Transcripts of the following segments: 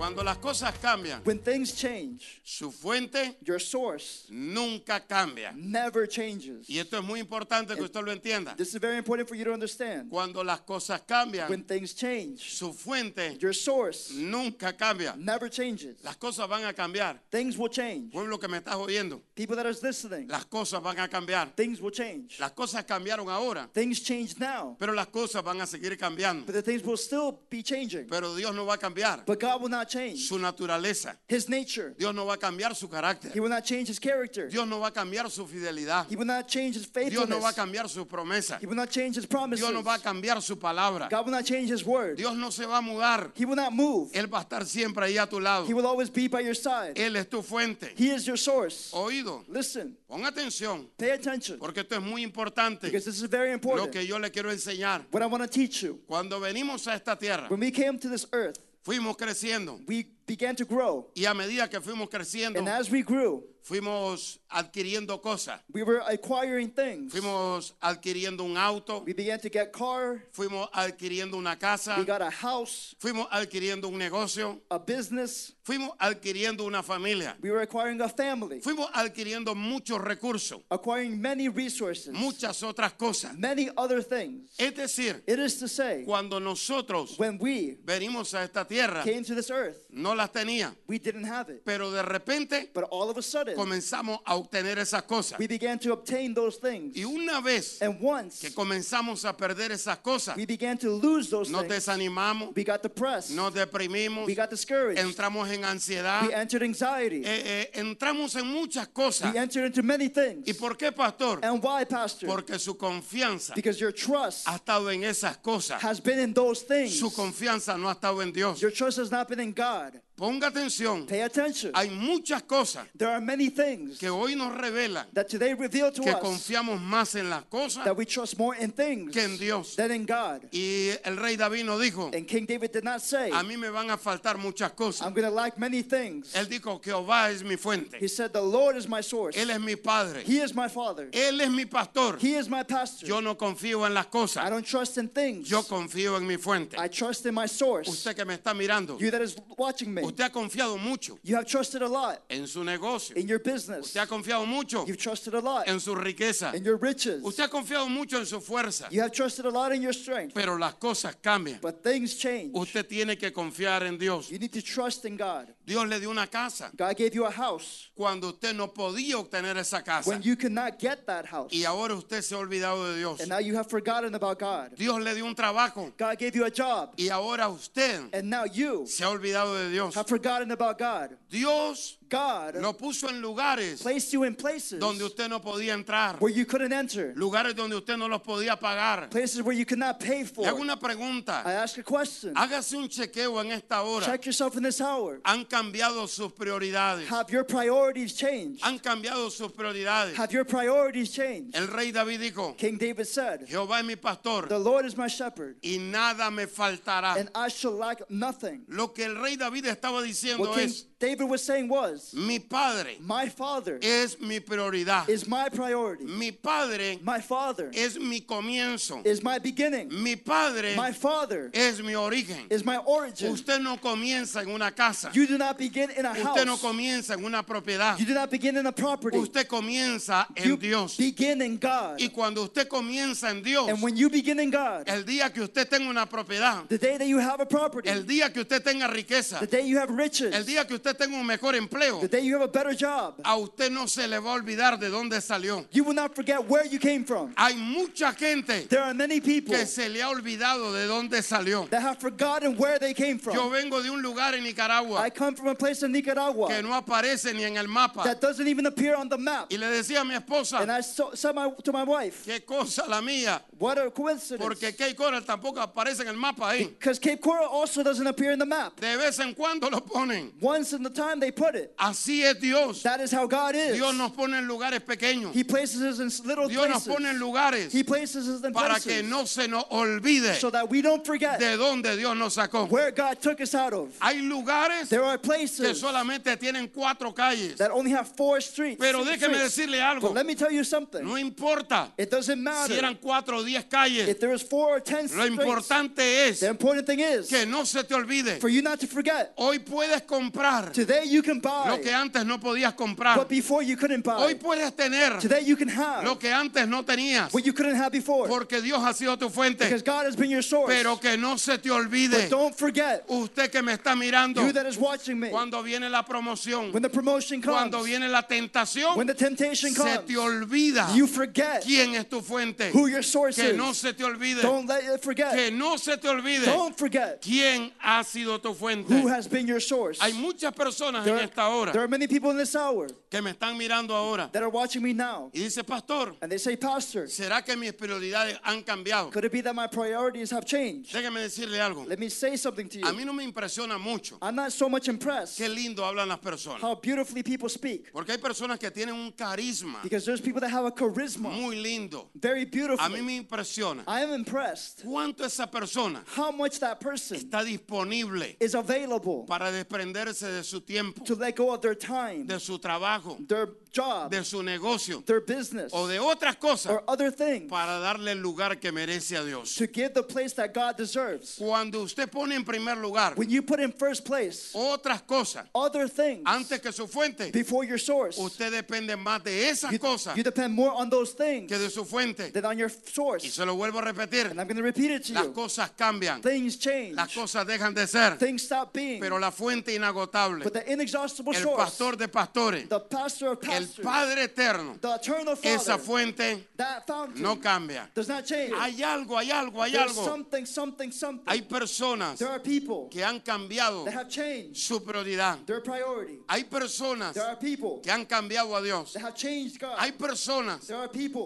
Cuando las cosas cambian, When things change, su fuente your source nunca cambia. never changes. Y esto es muy importante que usted lo entienda. This is very important for you to understand. Cuando las cosas cambian, When things change, su fuente your source nunca cambia. never changes. Las cosas van a cambiar. Things will change. Pueblo que me estás oyendo, People that are listening, las cosas van a cambiar. things will change. Las cosas cambiaron ahora, Things change now, pero las cosas van a seguir cambiando. but the things will still be changing. Pero Dios no va a cambiar But God will not change su naturaleza. His nature. Dios no va a cambiar su carácter. He will not change His character. Dios no va a cambiar su fidelidad. He will not change His Dios no va a faithfulness. cambiar su promesa. He will not change His promises. Dios no va a cambiar su palabra. God will not change His word. Dios no se va a mudar. He will not move. Él va a estar siempre ahí a tu lado. He will always be by your side. Él es tu fuente. He is your source. Oído, Listen, pon atención, pay attention porque esto es muy importante. because this is very Lo important. que yo le quiero enseñar. What I want to teach you. Cuando venimos a esta tierra, When we came to this earth, fuimos creciendo. Began to grow. Y a medida que fuimos creciendo, And as we grew, fuimos adquiriendo cosas. we were acquiring things. Fuimos adquiriendo un auto, We began to get car. fuimos adquiriendo una casa, We got a house, fuimos adquiriendo un negocio, a business. fuimos adquiriendo una familia, We were acquiring a family, fuimos adquiriendo muchos recursos, acquiring many resources, muchas otras cosas. many other things. Es decir, It is to say, cuando nosotros when we venimos a esta tierra, came to this earth, no las tenía, we didn't have it. pero de repente But all of a sudden, comenzamos a obtener esas cosas. we began to obtain those things. Y una vez And once que comenzamos a perder esas cosas, we began to lose those nos things, desanimamos, we got depressed, nos deprimimos, we got discouraged, entramos en ansiedad, we entered anxiety, eh, eh, entramos en muchas cosas. we entered into many things. ¿Y por qué, pastor? And why, Pastor? Porque su confianza Because your trust ha estado en esas cosas. has been in those things. Su confianza no ha estado en Dios. Your trust has not been in God. Ponga atención. Pay attention. Hay muchas cosas There are many things que hoy nos revelan that today reveal to que us confiamos más en las cosas that we trust more in things que en Dios. than in God. Y el rey David nos dijo, And King David did not say, a mí me van a faltar muchas cosas. I'm going to lack many things. Él dijo, Jehová es mi fuente. He said, The Lord is my source. Él es mi padre. He is my father. Él es mi pastor. He is my pastor. Yo no confío en las I cosas. don't trust in things. Yo confío en mi fuente. I trust in my source. Usted que me está mirando, You that is watching me, usted ha confiado mucho you have trusted a lot en su negocio. in your business. Usted ha confiado mucho You've trusted a lot en su riqueza. in your riches. Usted ha confiado mucho en su fuerza. You have trusted a lot in your strength. Pero las cosas cambian. But things change. Usted tiene que confiar en Dios. You need to trust in God. Dios le dio una casa God gave you a house cuando usted no podía obtener esa casa. when you could not get that house. Y ahora usted se ha olvidado de Dios. And now you have forgotten about God. Dios le dio un trabajo God gave you a job. y ahora usted And now you se ha olvidado de Dios. Have forgotten about God. Dios God lo puso en lugares placed you in places donde usted no podía entrar, where you couldn't enter, lugares donde usted no los podía pagar. places where you could not pay Le for. hago una I pregunta. ask a question. Hágase un chequeo en esta hora. Check yourself in this hour. Han cambiado sus prioridades. Have your priorities changed? Han cambiado sus prioridades. Have your priorities changed? El rey David dijo, King David said, Jehová es mi pastor The Lord is my shepherd, y nada me faltará. and I shall lack nothing. Lo que el rey David estaba diciendo What es, David was saying was, mi padre My father es mi prioridad. is my priority. Mi padre My father es mi comienzo. is my beginning. Mi padre My father es mi origen. is my origin. Usted no comienza en una casa. You do not begin in a Usted no house. comienza en una propiedad. You do not begin in a property. Usted comienza You en Dios. begin in God. Y cuando usted comienza en Dios, And when you begin in God, el día que usted tenga una propiedad, the day that you have a property, el día que usted tenga riqueza, the day you have riches, el día que usted tenga un mejor empleo, the day you have a better job, a usted no se le va a olvidar de dónde salió. you will not forget where you came from. Hay mucha gente There are many people que se le ha olvidado de dónde salió. that have forgotten where they came Yo from. vengo de un lugar en Nicaragua I come from a place in Nicaragua que no aparece ni en el mapa. that doesn't even appear on the map. Y le decía a mi And esposa, I so, said my, to my wife, qué cosa la mía. What a coincidence. Porque Cape Coral tampoco aparece en el mapa ahí. Because Cape Coral also doesn't appear in the map. De vez en cuando lo ponen. Once in the time they put it. Así es Dios. That is how God is. Dios nos pone en lugares pequeños. He places us in little Dios nos places. pone en lugares He places us in para places que no se nos olvide so that we don't forget de dónde Dios nos sacó. where God took us out of. Hay lugares There are que places solamente tienen cuatro calles. that only have four streets. Pero déjeme decirle algo. But let me tell you something. No importa It doesn't si matter eran cuatro o diez calles. if there is four or ten Lo importante es The important thing is que no se te olvide. for you not to forget. Hoy puedes comprar Today you can buy lo que antes no podías comprar. what before you couldn't buy. Hoy puedes tener Today you can have lo que antes no tenías. what you couldn't have before. Porque Dios ha sido tu fuente. Because God has been your source. Pero que no se te olvide. But don't forget, Usted que me está mirando. Cuando viene la promoción. when the promotion comes, Cuando viene la tentación. when the temptation Se comes, te olvida you forget quién es tu fuente. Que no se te olvide. Don't let it forget. Que no se te olvide Don't forget quién ha sido tu fuente. who has been your source. Hay muchas personas There en are, esta hora there are many people in this hour que me están mirando ahora that are watching me now, y dice, pastor, and they say, Pastor, ¿será que mis prioridades han cambiado? could it be that my priorities have changed? Déjeme decirle algo. Let me say something to A you. mí no me impresiona mucho I'm not so much impressed qué lindo hablan las personas. how beautifully people speak, Porque hay personas que tienen un carisma because there's people that have a charisma, muy lindo. very A mí beautiful. me impresiona. I am impressed cuánto esa persona how much that person está disponible is available para desprenderse de su tiempo, to let go of their time, de su trabajo, their job, de su negocio their business, o de otras cosas or other things para darle el lugar que merece a Dios. to give the place that God deserves. Cuando usted pone en primer lugar When you put in first place otras cosas other things antes que su fuente, before your source, usted depende más de esas you, cosas you depend more on those things que de su fuente. than on your Y source. se lo vuelvo a repetir, And I'm going to repeat it to las you. cosas cambian, Things change. las cosas dejan de ser, Things stop being. pero la fuente inagotable, But the inexhaustible el source, pastor de pastores, the pastor of el Padre eterno, esa fuente no cambia. does not change. Hay algo, hay algo, hay algo. something, something, something. Hay personas que han cambiado su prioridad. Hay personas que han cambiado a Dios. Hay personas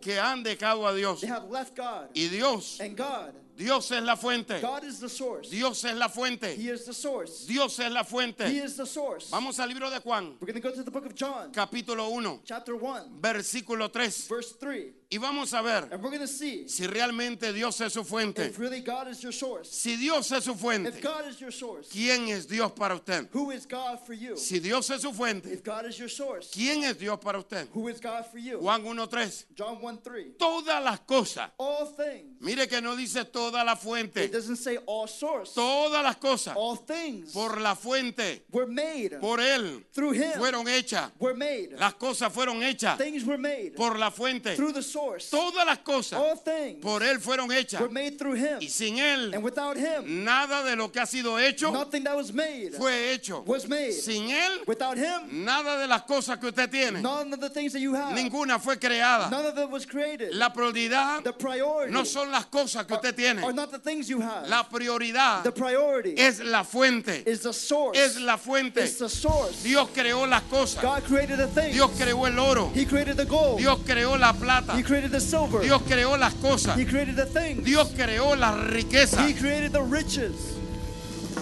que han dejado a Dios. that have left God. Y Dios, And God, Dios es la fuente. God is the source. Dios es la fuente. He is the source. Dios es la He fuente. is the source. Vamos al libro de Juan, We're going to go to the book of John, capítulo 1, chapter 1, versículo 3. verse 3. Y vamos a ver And we're going to see si realmente Dios es su fuente. if really God is your source. Si Dios es su If fuente, God is your source, ¿quién es Dios para usted? who is God for you? Si Dios es su fuente, If God is your source, ¿quién es Dios para usted? who is God for you? Juan 1.3. John 1 3. Todas las cosas. All things. Mire que no dice toda la It fuente. doesn't say all source. Todas las cosas All things por la fuente, were made por Él, through Him. fueron hechas. Were made. Las cosas fueron hechas Things were made por la fuente. through the source. Todas las cosas All things por Él fueron hechas. were made through Him. Y sin Él, And without Him, nada de lo que ha sido hecho nothing that was made fue hecho. was made. Sin Él, Without Him, nada de las cosas que usted tiene, none of the things that you have, ninguna fue creada. none of it was created. La prioridad The priority no son las cosas que usted tiene. are not the things you have. La prioridad The priority es la fuente. is the source. Es la fuente. It's the source. Dios creó las cosas. God created the things. Dios creó el oro. He created the gold. Dios creó la plata. He created the silver. Dios creó las cosas. He created the things. Dios creó las riquezas. He created the riches.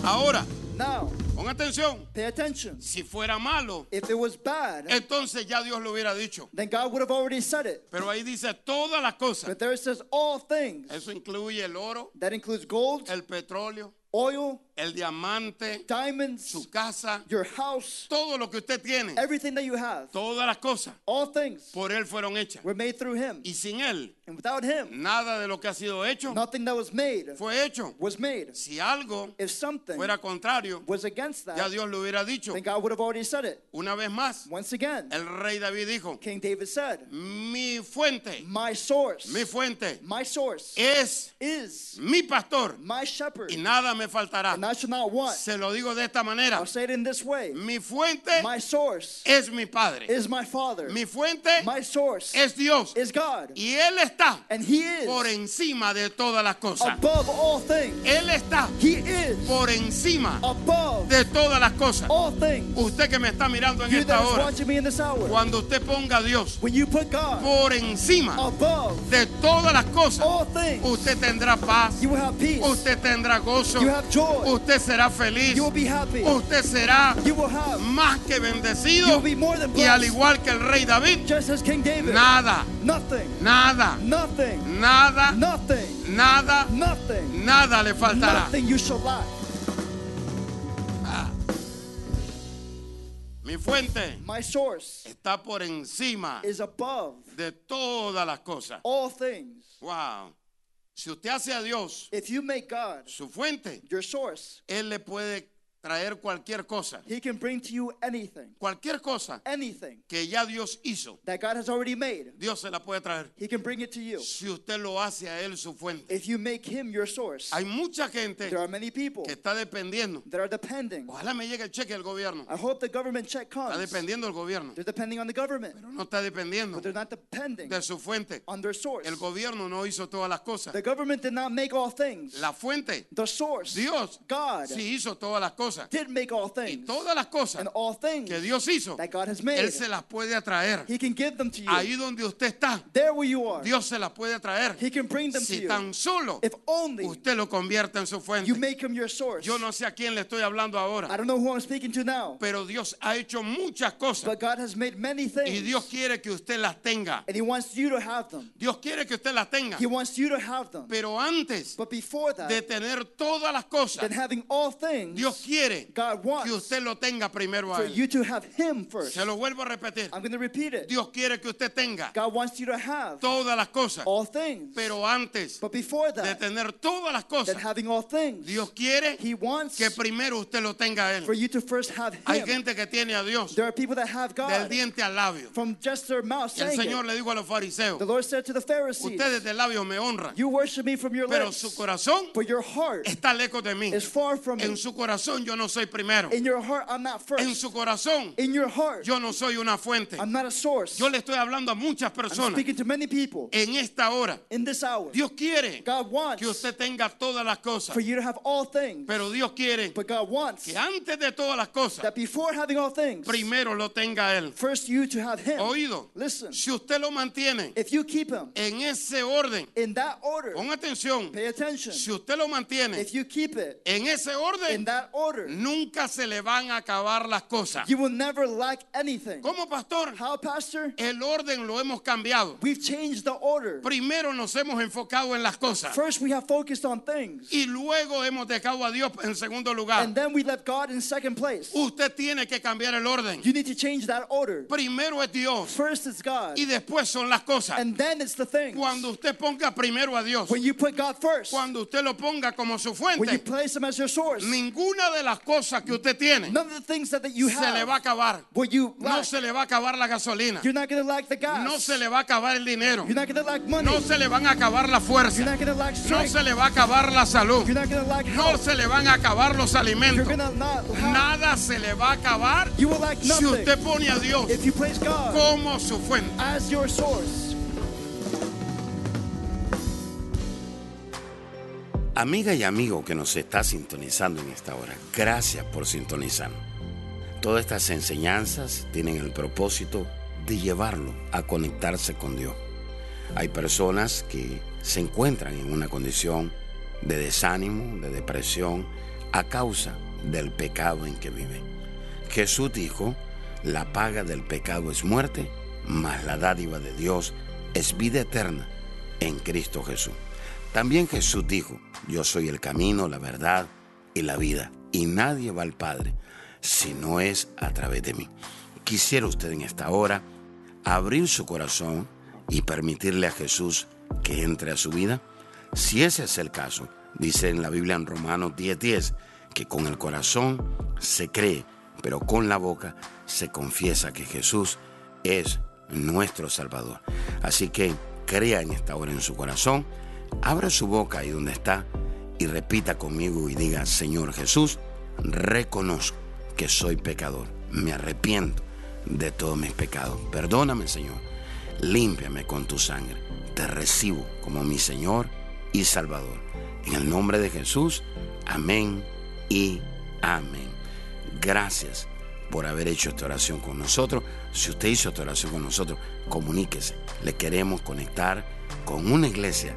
Ahora, Now, con atención. pay attention. Si fuera malo, If it was bad, entonces ya Dios lo hubiera dicho. then God would have already said it. Pero ahí dice todas las cosas. But there it says all things. Eso incluye el oro, That includes gold, el petróleo, oil, el diamante, diamonds, su casa, your house, todo lo que usted tiene. everything that you have. Todas las cosas All things por Él fueron hechas. were made through Him. Y sin Él, And without Him, nada de lo que ha sido hecho nothing that was made fue hecho. was made. Si algo If something fuera contrario, was against ya that, Dios lo hubiera dicho. then God would have already said it. Una vez más, Once again, el rey David dijo, King David said, mi fuente, My source, mi fuente my source es is mi pastor my shepherd, y nada me faltará. And and I shall not want. Se lo digo de esta manera. I'll say it in this way. Mi fuente My source es mi Padre. is my Father. Mi fuente My source es Dios. is God. Y Él está And He is por encima de todas las cosas. above all things. Él está He is por encima above de todas las cosas. all things. Usted que me está mirando en You esta hora, watching me in this hour. cuando usted ponga a Dios When you put God por encima above de todas las cosas, all things, usted tendrá paz, you will have peace. usted tendrá gozo, You have joy. Usted será feliz, You will be happy. usted será You will have. más que You will bendecido be more than y al igual que el rey David, Just as King David. nada, Nothing. nada, Nothing. nada, Nothing. nada, Nothing. nada le faltará. Nothing you shall lack. Mi fuente My source está por encima is above de todas las cosas. all things. Wow. Si usted hace a Dios If you make God su fuente, your source, Él le puede traer cualquier cosa. He can bring to you anything. Cualquier cosa Anything que ya Dios hizo, that God has already made, Dios se la puede traer. He can bring it to you. Si usted lo hace a Él su fuente. If you make Him your source, Hay mucha gente there are many people que está dependiendo. that are depending. Ojalá me llegue el cheque del gobierno. I hope the government check Está comes. dependiendo del gobierno. They're depending on the government, Pero no está dependiendo but they're not depending de su fuente. on their source. El gobierno no hizo todas las cosas. The government did not make all things. La fuente, The source, Dios, God, sí hizo todas las cosas. Did make all Y things. todas las cosas And all things que Dios hizo, that God has made, Él se las puede atraer. He can give them to you. Ahí donde usted está, There where you are, Dios se las puede atraer. He can bring them to Si you. tan solo If only usted lo convierte en su you fuente. make Him your source. Yo no sé a quién le estoy hablando I ahora, don't know who I'm speaking to now, pero Dios ha hecho muchas cosas but God has made many y things, Dios quiere que usted las tenga. and He wants you to have them. Dios quiere que usted las tenga. He wants you to have them. Pero antes But before that, de tener todas las cosas, having all things, Dios quiere God wants que usted lo tenga primero a for Él. you to have Him first. Se lo vuelvo a repetir. I'm going to repeat it. Dios quiere que usted tenga God wants you to have todas las cosas, all things. pero antes But before de that, tener todas las cosas, having all things, Dios quiere He wants que primero usted lo tenga a for Él. you to first have Hay Him. gente que tiene a Dios There are people that have del God diente al labio. from just their mouth el saying Señor it. le dijo a los fariseos, The Lord said to the Pharisees, ustedes del labio me honran, You worship me from your pero lips, su corazón but your heart está lejos de mí. is far from me. En su corazón yo no soy primero. In your heart, I'm not En first. su corazón In your heart, yo no soy una fuente. I'm not a source. Yo le estoy hablando a muchas I'm personas speaking to many people en esta hora. in this hour. Dios quiere God wants que usted tenga todas las cosas, for you to have all things, pero Dios quiere but God wants que antes de todas las cosas, that before having all things, primero lo tenga Él. first you to have Him. Oído, Listen, si usted lo mantiene if you keep Him en ese orden, in that order, con atención, pay attention. si usted lo mantiene If you keep it en ese in orden, that order, nunca se le van a acabar las cosas. you will never lack anything. ¿Cómo, pastor? How, Pastor? El orden lo hemos cambiado. We've changed the order. Primero nos hemos enfocado en las cosas First, we have focused on things, y luego hemos dejado a Dios en segundo lugar. and then we left God in second place. Usted tiene que cambiar el orden. You need to change that order. Primero es Dios First is God, y después son las cosas. and then it's the things. Cuando usted ponga primero a Dios, When you put God first, cuando usted lo ponga como su when you fuente, place Him as your source, ninguna de las cosas que usted tiene none of the things that, that you se le va a acabar. will you No se le va a acabar la gasolina. You're not to lack the gas. No se le va a acabar el dinero. You're not going to lack money. No se le van a acabar la You're fuerza. not No se le va a acabar la salud. You're not No se le van a acabar los alimentos. not have. Nada se le va a acabar You will lack si usted pone a Dios if you place God como su fuente. as your source. Amiga y amigo que nos está sintonizando en esta hora, gracias por sintonizar. Todas estas enseñanzas tienen el propósito de llevarlo a conectarse con Dios. Hay personas que se encuentran en una condición de desánimo, de depresión, a causa del pecado en que viven. Jesús dijo, la paga del pecado es muerte, mas la dádiva de Dios es vida eterna en Cristo Jesús. También Jesús dijo, yo soy el camino, la verdad y la vida, y nadie va al Padre si no es a través de mí. Quisiera usted en esta hora abrir su corazón y permitirle a Jesús que entre a su vida. Si ese es el caso, dice en la Biblia en Romanos 10:10, que con el corazón se cree, pero con la boca se confiesa que Jesús es nuestro Salvador. Así que crea en esta hora en su corazón, abra su boca ahí donde está y repita conmigo y diga, Señor Jesús, reconozco que soy pecador, me arrepiento de todos mis pecados. Perdóname, Señor, límpiame con tu sangre. Te recibo como mi Señor y Salvador. En el nombre de Jesús, amén y amén. Gracias por haber hecho esta oración con nosotros. Si usted hizo esta oración con nosotros, comuníquese. Le queremos conectar con una iglesia